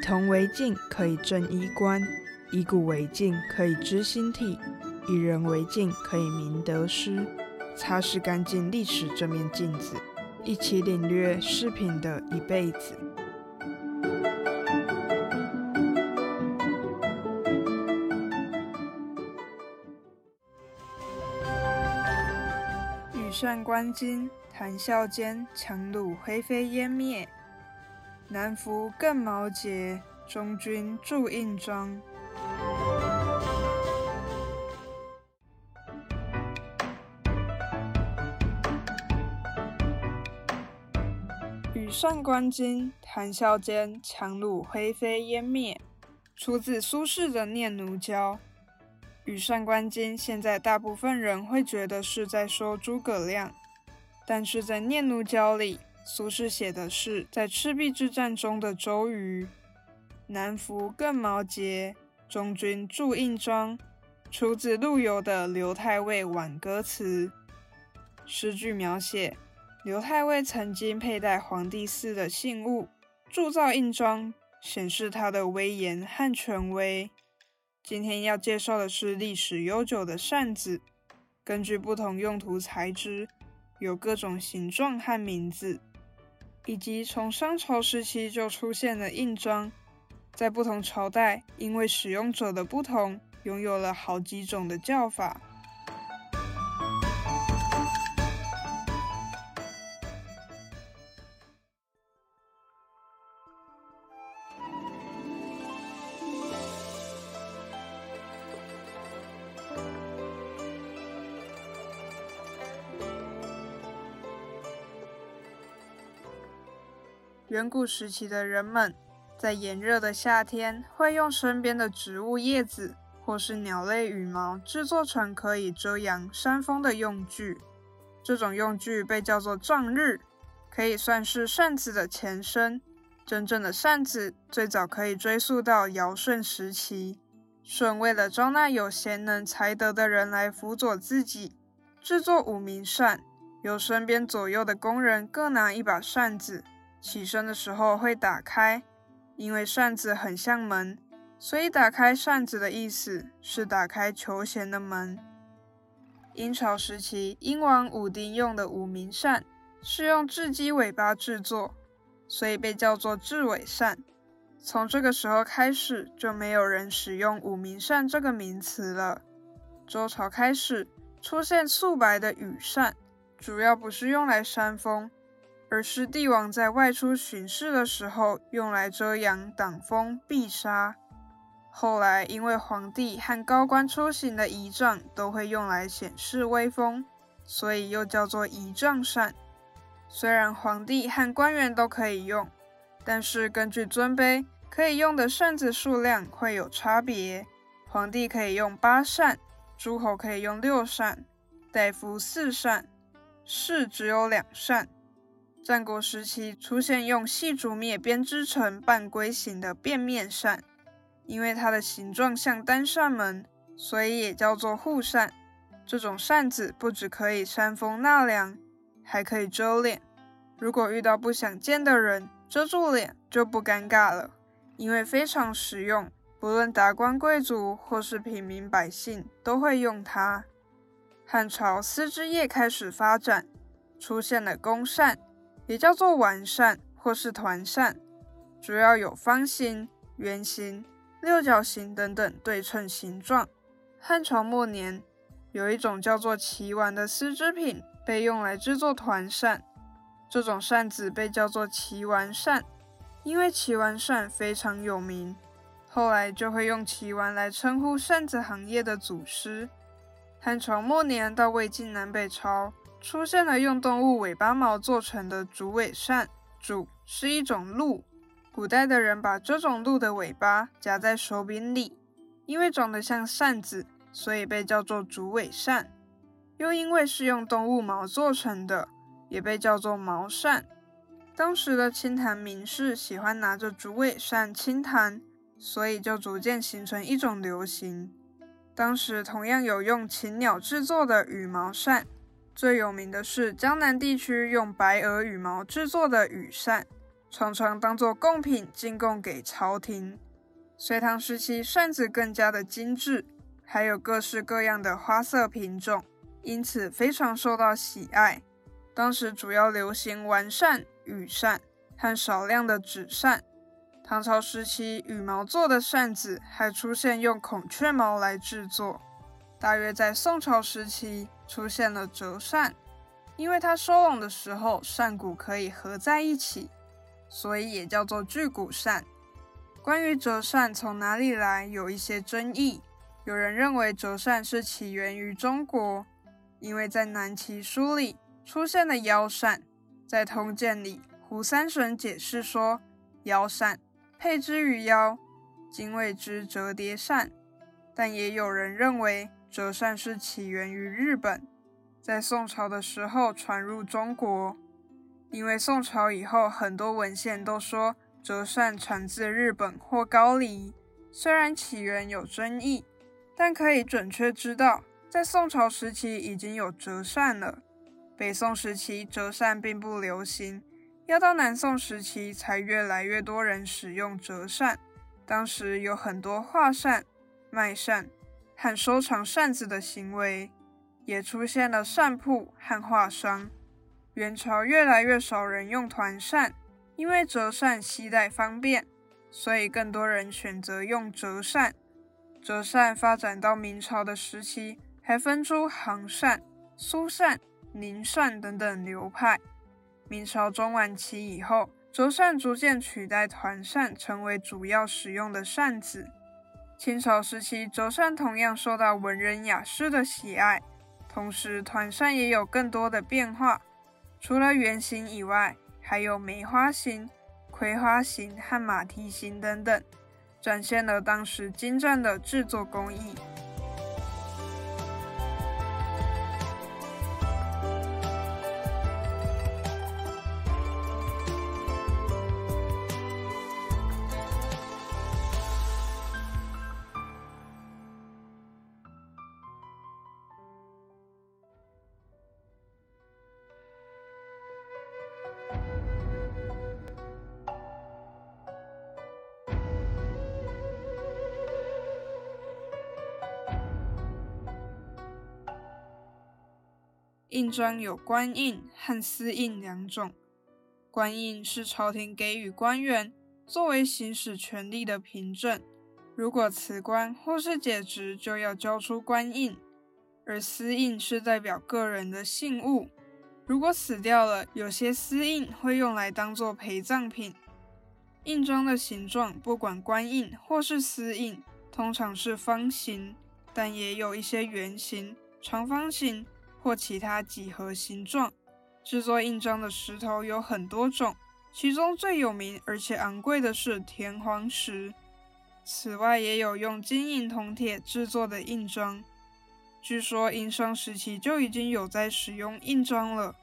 铜为镜，可以正衣冠；以古为镜，可以知兴替；以人为镜，可以明得失。擦拭干净历史这面镜子，一起领略饰品的一辈子。羽扇纶巾，谈笑间，樯橹灰飞烟灭。南服更毛洁，中军铸印章。羽扇纶巾，谈笑间，樯橹灰飞烟灭。出自苏轼的《念奴娇》。羽扇纶巾，现在大部分人会觉得是在说诸葛亮，但是在《念奴娇》里，苏轼写的是在赤壁之战中的周瑜。南服更毛洁，中军铸印章，出自陆游的《刘太尉挽歌词》。诗句描写刘太尉曾经佩戴皇帝赐的信物，铸造印章，显示他的威严和权威。今天要介绍的是历史悠久的扇子，根据不同用途材质，有各种形状和名字，以及从商朝时期就出现的印章，在不同朝代因为使用者的不同，拥有了好几种的叫法。远古时期的人们，在炎热的夏天，会用身边的植物叶子或是鸟类羽毛制作成可以遮阳扇风的用具。这种用具被叫做帐日，可以算是扇子的前身。真正的扇子最早可以追溯到尧舜时期，舜为了招纳有贤能才德的人来辅佐自己，制作五名扇，由身边左右的工人各拿一把扇子。起身的时候会打开，因为扇子很像门，所以打开扇子的意思是打开求贤的门。殷朝时期，殷王武丁用的五明扇是用雉鸡尾巴制作，所以被叫做雉尾扇。从这个时候开始，就没有人使用五明扇这个名词了。周朝开始出现素白的羽扇，主要不是用来扇风。而是帝王在外出巡视的时候用来遮阳、挡风、避沙。后来因为皇帝和高官出行的仪仗都会用来显示威风，所以又叫做仪仗扇。虽然皇帝和官员都可以用，但是根据尊卑，可以用的扇子数量会有差别。皇帝可以用八扇，诸侯可以用六扇，大夫四扇，士只有两扇。战国时期出现用细竹篾编织成半龟形的便面扇，因为它的形状像单扇门，所以也叫做护扇。这种扇子不只可以扇风纳凉，还可以遮脸。如果遇到不想见的人，遮住脸就不尴尬了，因为非常实用，不论达官贵族或是平民百姓都会用它。汉朝丝织业开始发展，出现了宫扇。也叫做丸扇或是团扇，主要有方形、圆形、六角形等等对称形状。汉朝末年，有一种叫做岐丸的丝织品被用来制作团扇，这种扇子被叫做岐丸扇，因为岐丸扇非常有名，后来就会用岐丸来称呼扇子行业的祖师。汉朝末年到魏晋南北朝。出现了用动物尾巴毛做成的竹尾扇，竹是一种鹿，古代的人把这种鹿的尾巴夹在手柄里，因为长得像扇子，所以被叫做竹尾扇。又因为是用动物毛做成的，也被叫做毛扇。当时的清谈名士喜欢拿着竹尾扇清谈，所以就逐渐形成一种流行。当时同样有用禽鸟制作的羽毛扇。最有名的是江南地区用白鹅羽毛制作的羽扇，常常当做贡品进贡给朝廷。隋唐时期，扇子更加的精致，还有各式各样的花色品种，因此非常受到喜爱。当时主要流行完扇、羽扇和少量的纸扇。唐朝时期，羽毛做的扇子还出现用孔雀毛来制作。大约在宋朝时期，出现了折扇，因为它收拢的时候扇骨可以合在一起，所以也叫做巨骨扇。关于折扇从哪里来，有一些争议。有人认为折扇是起源于中国，因为在南齐书里出现了腰扇。在通鉴里，胡三省解释说，腰扇配之于腰，今谓之折叠扇。但也有人认为折扇是起源于日本，在宋朝的时候传入中国。因为宋朝以后很多文献都说。折扇产自日本或高丽，虽然起源有争议，但可以准确知道，在宋朝时期已经有折扇了。北宋时期折扇并不流行，要到南宋时期才越来越多人使用折扇。当时有很多画扇、卖扇和收藏扇子的行为，也出现了扇铺和画商。元朝越来越少人用团扇。因为折扇携带方便，所以更多人选择用折扇。折扇发展到明朝的时期，还分出杭扇、苏扇、宁扇等等流派。明朝中晚期以后，折扇逐渐取代团扇，成为主要使用的扇子。清朝时期，折扇同样受到文人雅士的喜爱，同时团扇也有更多的变化，除了圆形以外。还有梅花形、葵花形和马蹄形等等，展现了当时精湛的制作工艺。印章有官印和私印两种。官印是朝廷给予官员作为行使权力的凭证，如果辞官或是解职，就要交出官印；而私印是代表个人的信物，如果死掉了，有些私印会用来当做陪葬品。印章的形状，不管官印或是私印，通常是方形，但也有一些圆形、长方形。或其他几何形状制作印章的石头有很多种，其中最有名而且昂贵的是田黄石。此外，也有用金银铜铁制作的印章。据说殷商时期就已经有在使用印章了。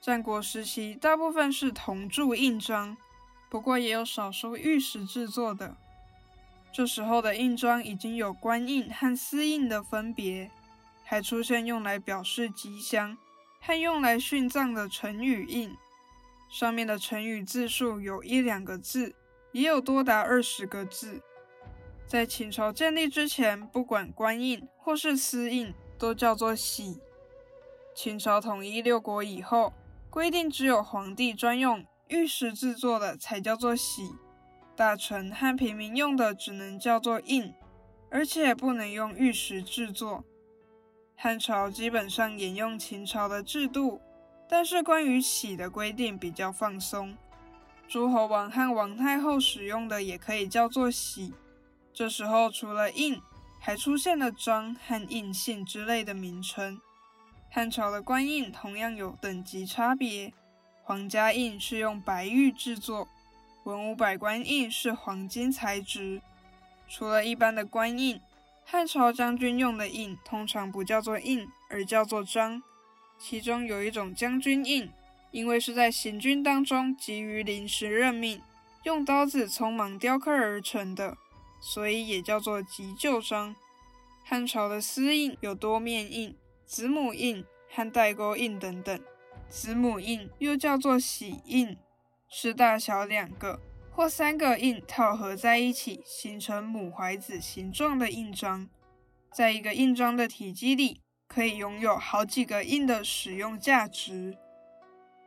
战国时期大部分是铜铸印章，不过也有少数玉石制作的。这时候的印章已经有官印和私印的分别。还出现用来表示吉祥和用来殉葬的成语印，上面的成语字数有一两个字，也有多达二十个字。在秦朝建立之前，不管官印或是私印，都叫做玺。秦朝统一六国以后，规定只有皇帝专用玉石制作的才叫做玺，大臣和平民用的只能叫做印，而且不能用玉石制作。汉朝基本上沿用秦朝的制度，但是关于玺的规定比较放松。诸侯王和王太后使用的也可以叫做玺。这时候除了印，还出现了章和印信之类的名称。汉朝的官印同样有等级差别，皇家印是用白玉制作，文武百官印是黄金材质。除了一般的官印。汉朝将军用的印通常不叫做印，而叫做章。其中有一种将军印，因为是在行军当中急于临时任命，用刀子匆忙雕刻而成的，所以也叫做急救章。汉朝的私印有多面印、子母印和代沟印等等。子母印又叫做玺印，是大小两个或三个印套合在一起，形成母怀子形状的印章。在一个印章的体积里，可以拥有好几个印的使用价值。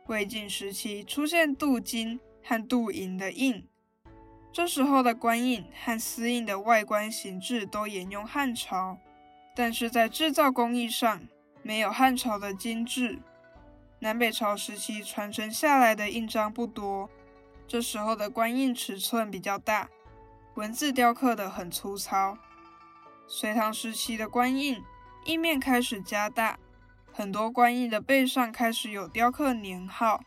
魏晋时期出现镀金和镀银的印，这时候的官印和丝印的外观形制都沿用汉朝，但是在制造工艺上没有汉朝的精致。南北朝时期传承下来的印章不多，这时候的官印尺寸比较大，文字雕刻的很粗糙。隋唐时期的官印印面开始加大，很多官印的背上开始有雕刻年号。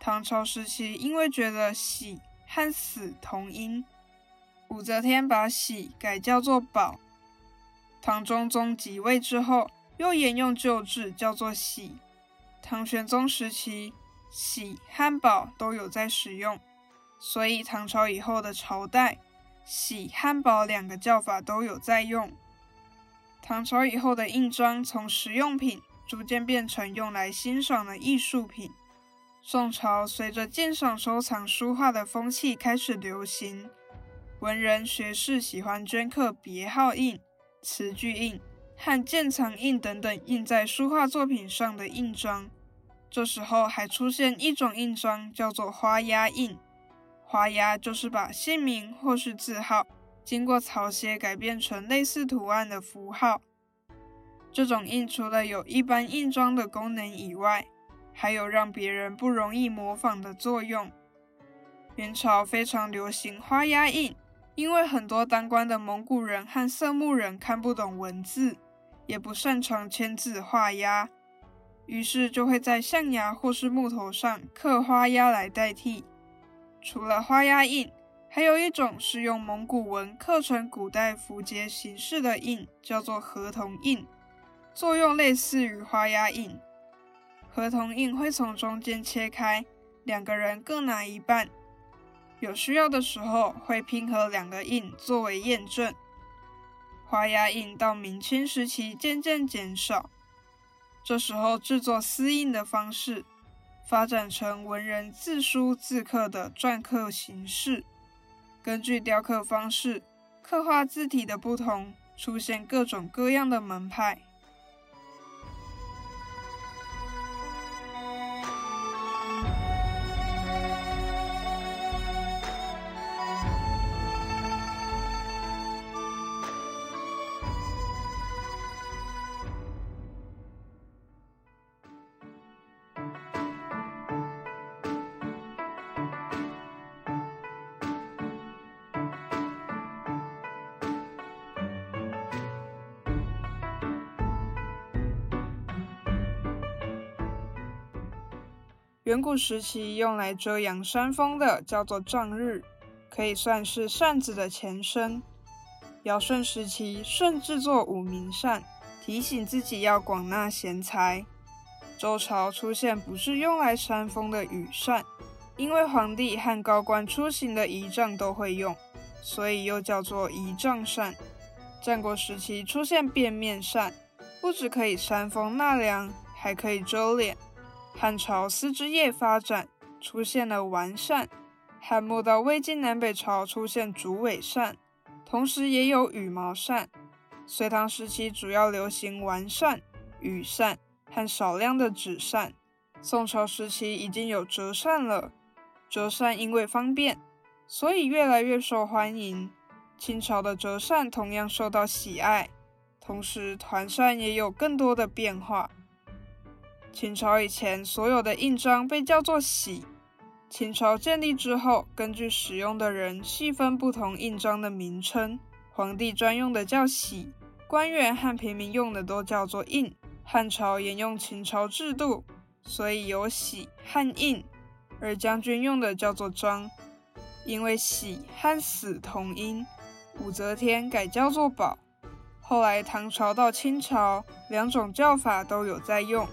唐朝时期因为觉得喜和死同音，武则天把喜改叫做宝。唐中宗即位之后，又沿用旧制，叫做喜。唐玄宗时期，喜汉堡都有在使用，所以唐朝以后的朝代，喜汉堡两个叫法都有在用。唐朝以后的印章从实用品逐渐变成用来欣赏的艺术品。宋朝随着鉴赏收藏书画的风气开始流行，文人学士喜欢镌刻别号印、词句印和鉴藏印等等印在书画作品上的印章。这时候还出现一种印章，叫做花押印。花押就是把姓名或是字号经过草写改变成类似图案的符号。这种印除了有一般印章的功能以外，还有让别人不容易模仿的作用。元朝非常流行花押印，因为很多当官的蒙古人和色目人看不懂文字，也不擅长签字画押。于是就会在象牙或是木头上刻花押来代替。除了花押印，还有一种是用蒙古文刻成古代符节形式的印，叫做合同印，作用类似于花押印。合同印会从中间切开，两个人各拿一半。有需要的时候会拼合两个印作为验证。花押印到明清时期渐渐减少。这时候，制作丝印的方式发展成文人自书自刻的篆刻形式。根据雕刻方式、刻画字体的不同，出现各种各样的门派。远古时期用来遮阳山峰的叫做帐日，可以算是扇子的前身。尧舜时期，舜制作五明扇，提醒自己要广纳贤才。周朝出现不是用来扇风的羽扇，因为皇帝和高官出行的仪仗都会用，所以又叫做仪仗扇。战国时期出现便面扇，不只可以扇风纳凉，还可以遮脸。汉朝丝织业发展，出现了完扇。汉末到魏晋南北朝出现竹尾扇，同时也有羽毛扇。隋唐时期主要流行完扇、羽扇和少量的纸扇。宋朝时期已经有折扇了，折扇因为方便，所以越来越受欢迎。清朝的折扇同样受到喜爱，同时团扇也有更多的变化。秦朝以前，所有的印章被叫做玺。秦朝建立之后，根据使用的人细分不同印章的名称。皇帝专用的叫玺，官员和平民用的都叫做印。汉朝沿用秦朝制度，所以有玺和印，而将军用的叫做章。因为玺和死同音，武则天改叫做宝。后来唐朝到清朝，两种叫法都有在用。